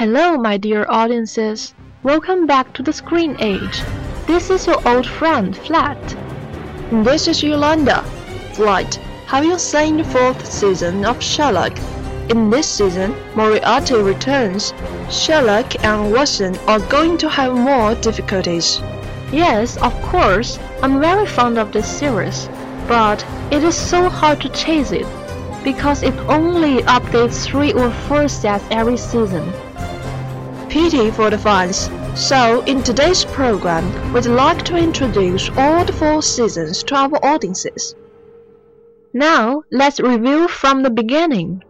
Hello, my dear audiences. Welcome back to the Screen Age. This is your old friend, Flat. This is Yolanda. Flight, have you seen the fourth season of Sherlock? In this season, Moriarty returns. Sherlock and Watson are going to have more difficulties. Yes, of course. I'm very fond of this series, but it is so hard to chase it because it only updates three or four sets every season. Pity for the fans. So, in today's program, we'd like to introduce all the four seasons to our audiences. Now, let's review from the beginning.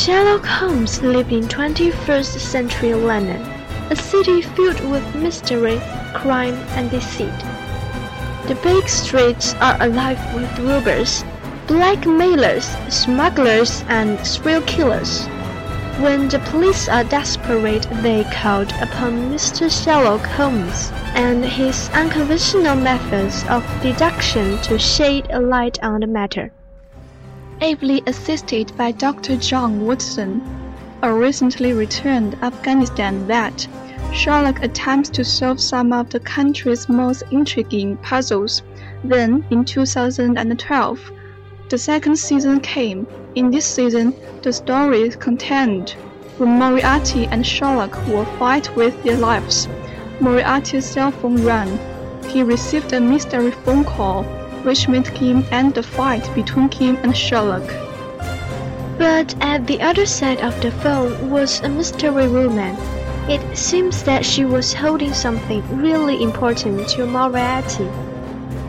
Sherlock Holmes lived in 21st century London, a city filled with mystery, crime, and deceit. The big streets are alive with robbers, blackmailers, smugglers, and thrill killers. When the police are desperate, they count upon Mr. Sherlock Holmes and his unconventional methods of deduction to shed a light on the matter. Ably assisted by Dr. John Watson, a recently returned Afghanistan vet. Sherlock attempts to solve some of the country's most intriguing puzzles. Then, in 2012, the second season came. In this season, the story continued when Moriarty and Sherlock will fight with their lives. Moriarty's cell phone rang. He received a mystery phone call which made Kim end the fight between Kim and Sherlock. But at the other side of the phone was a mystery woman. It seems that she was holding something really important to Moriarty.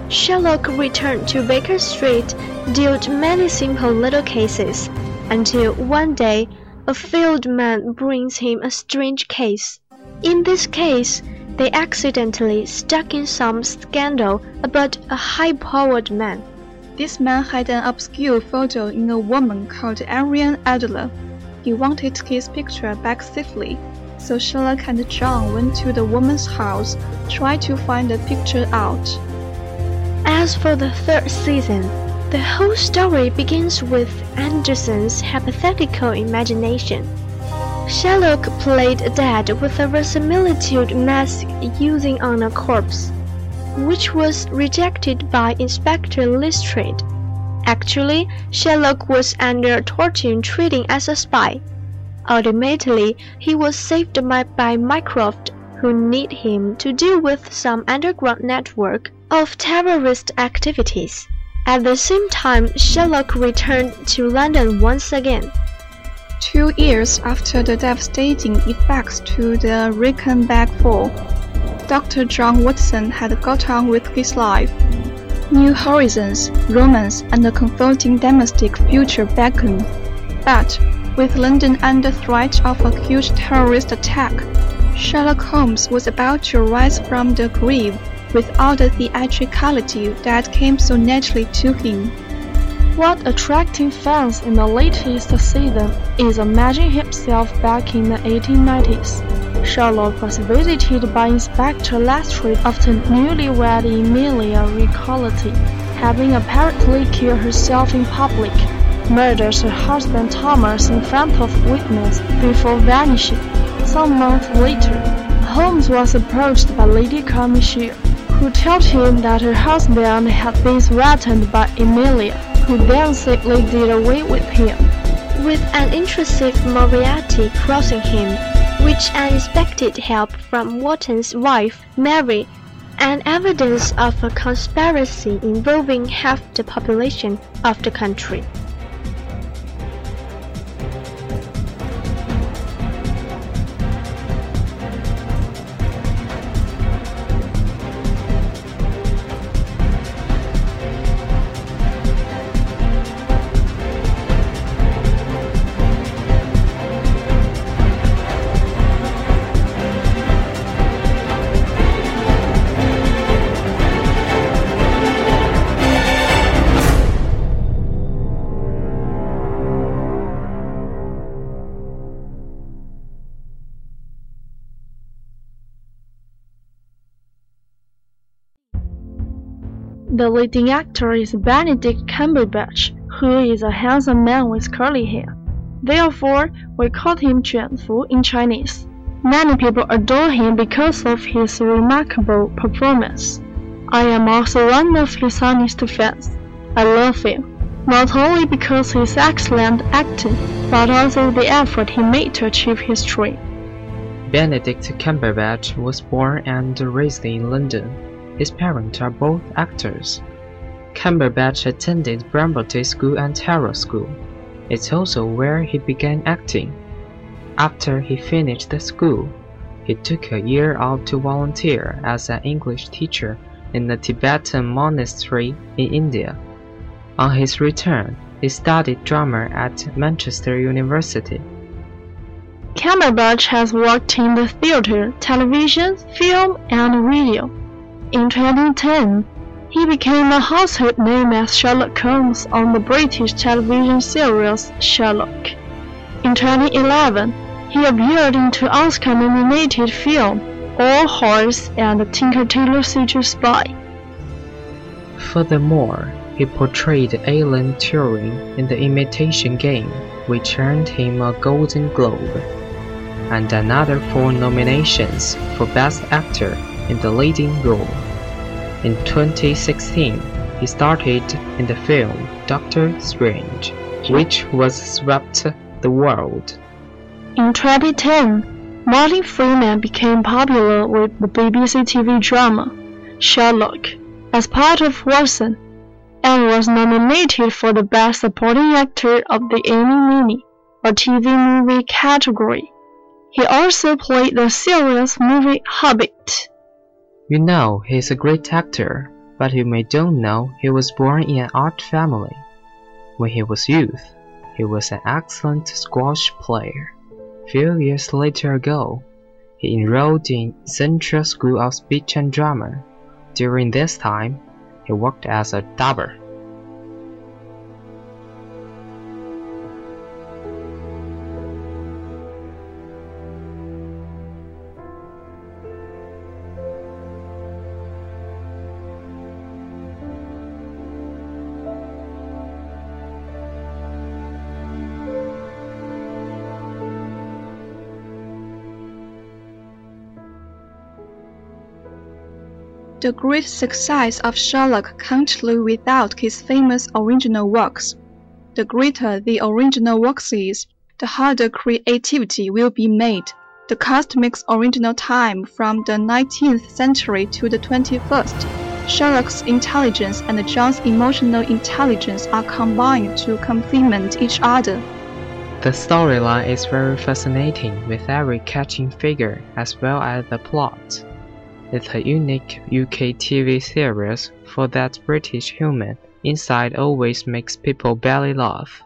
Sherlock returned to Baker Street, dealt many simple little cases, until one day a field man brings him a strange case. In this case, they accidentally stuck in some scandal about a high-powered man. This man had an obscure photo in a woman called Irene Adler. He wanted his picture back safely, so Sherlock and John went to the woman's house, tried to find the picture out. As for the third season, the whole story begins with Anderson's hypothetical imagination. Sherlock played dead with a verisimilitude mask using on a corpse, which was rejected by Inspector Lestrade. Actually, Sherlock was under torture treating as a spy. Ultimately, he was saved by, by Mycroft, who need him to deal with some underground network of terrorist activities. At the same time, Sherlock returned to London once again. Two years after the devastating effects to the Reichenbach fall, Dr. John Watson had got on with his life. New horizons, romance, and a comforting domestic future beckoned. But, with London under threat of a huge terrorist attack, Sherlock Holmes was about to rise from the grave with all the theatricality that came so naturally to him. What attracting fans in the latest season is imagining himself back in the 1890s. Sherlock was visited by Inspector Lestrade after newlywed Emilia Ricolletti, having apparently killed herself in public, murders her husband Thomas in front of witness before vanishing. Some months later, Holmes was approached by Lady Carmichael, who told him that her husband had been threatened by Emilia, who then simply did away with him. With an intrusive Moriarty crossing him, which unexpected help from Watson's wife, Mary, and evidence of a conspiracy involving half the population of the country. The leading actor is Benedict Cumberbatch, who is a handsome man with curly hair. Therefore, we call him Juanfu in Chinese. Many people adore him because of his remarkable performance. I am also one of his honest fans. I love him, not only because his excellent acting, but also the effort he made to achieve his dream. Benedict Cumberbatch was born and raised in London. His parents are both actors. Cumberbatch attended Brambletye School and Harrow School. It's also where he began acting. After he finished the school, he took a year off to volunteer as an English teacher in a Tibetan monastery in India. On his return, he studied drama at Manchester University. Cumberbatch has worked in the theater, television, film, and radio. In 2010, he became a household name as Sherlock Holmes on the British television series Sherlock. In 2011, he appeared in two Oscar-nominated films, War Horse and Tinker Tailor Soldier Spy. Furthermore, he portrayed Alan Turing in The Imitation Game, which earned him a Golden Globe, and another four nominations for Best Actor in the leading role. In 2016, he started in the film Doctor Strange, which was swept the world. In 2010, Martin Freeman became popular with the BBC TV drama Sherlock as part of Watson. and was nominated for the Best Supporting Actor of the Emmy Mini, or TV movie category. He also played the serious movie Hobbit. You know he's a great actor, but you may don't know he was born in an art family. When he was youth, he was an excellent squash player. Few years later ago, he enrolled in Central School of Speech and Drama. During this time, he worked as a dubber. The great success of Sherlock can't live without his famous original works. The greater the original works is, the harder creativity will be made. The cast makes original time from the 19th century to the 21st. Sherlock's intelligence and John's emotional intelligence are combined to complement each other. The storyline is very fascinating with every catching figure as well as the plot. It's a unique UK TV series for that British human inside always makes people belly laugh.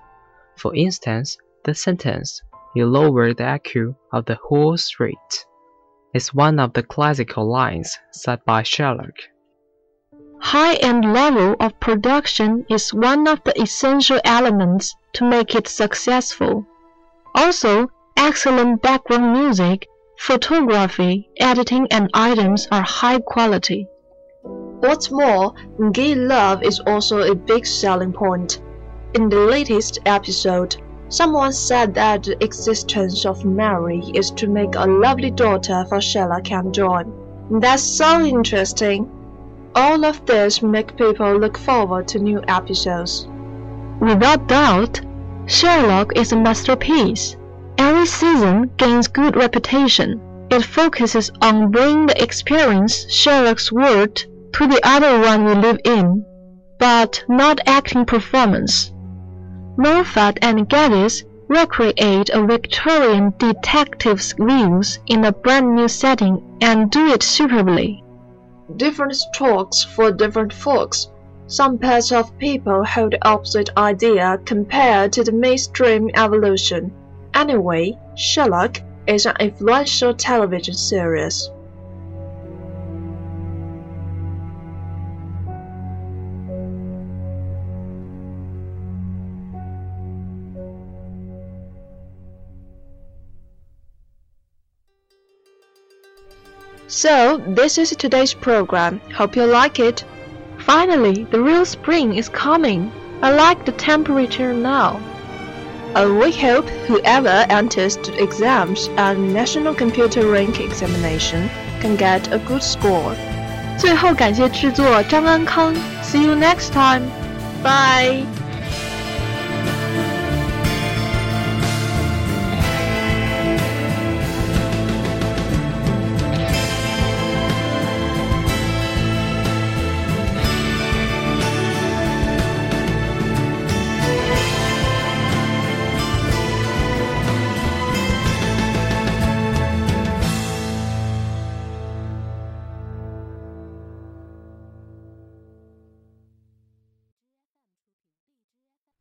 For instance, the sentence, you lower the IQ of the whole street, is one of the classical lines said by Sherlock. High-end level of production is one of the essential elements to make it successful. Also, excellent background music Photography, editing and items are high quality. What's more, gay love is also a big selling point. In the latest episode, someone said that the existence of Mary is to make a lovely daughter for Sherlock and John. That's so interesting. All of this make people look forward to new episodes. Without doubt, Sherlock is a masterpiece. Every season gains good reputation. It focuses on bringing the experience Sherlock's world to the other one we live in, but not acting performance. Moffat and Gatiss recreate a Victorian detective's views in a brand new setting and do it superbly. Different strokes for different folks. Some pairs of people hold the opposite idea compared to the mainstream evolution. Anyway, Sherlock is an influential television series. So, this is today's program. Hope you like it. Finally, the real spring is coming. I like the temperature now Uh, we hope whoever enters the exams and National Computer Rank Examination can get a good score. 最后感谢制作张安康，See you next time. Bye.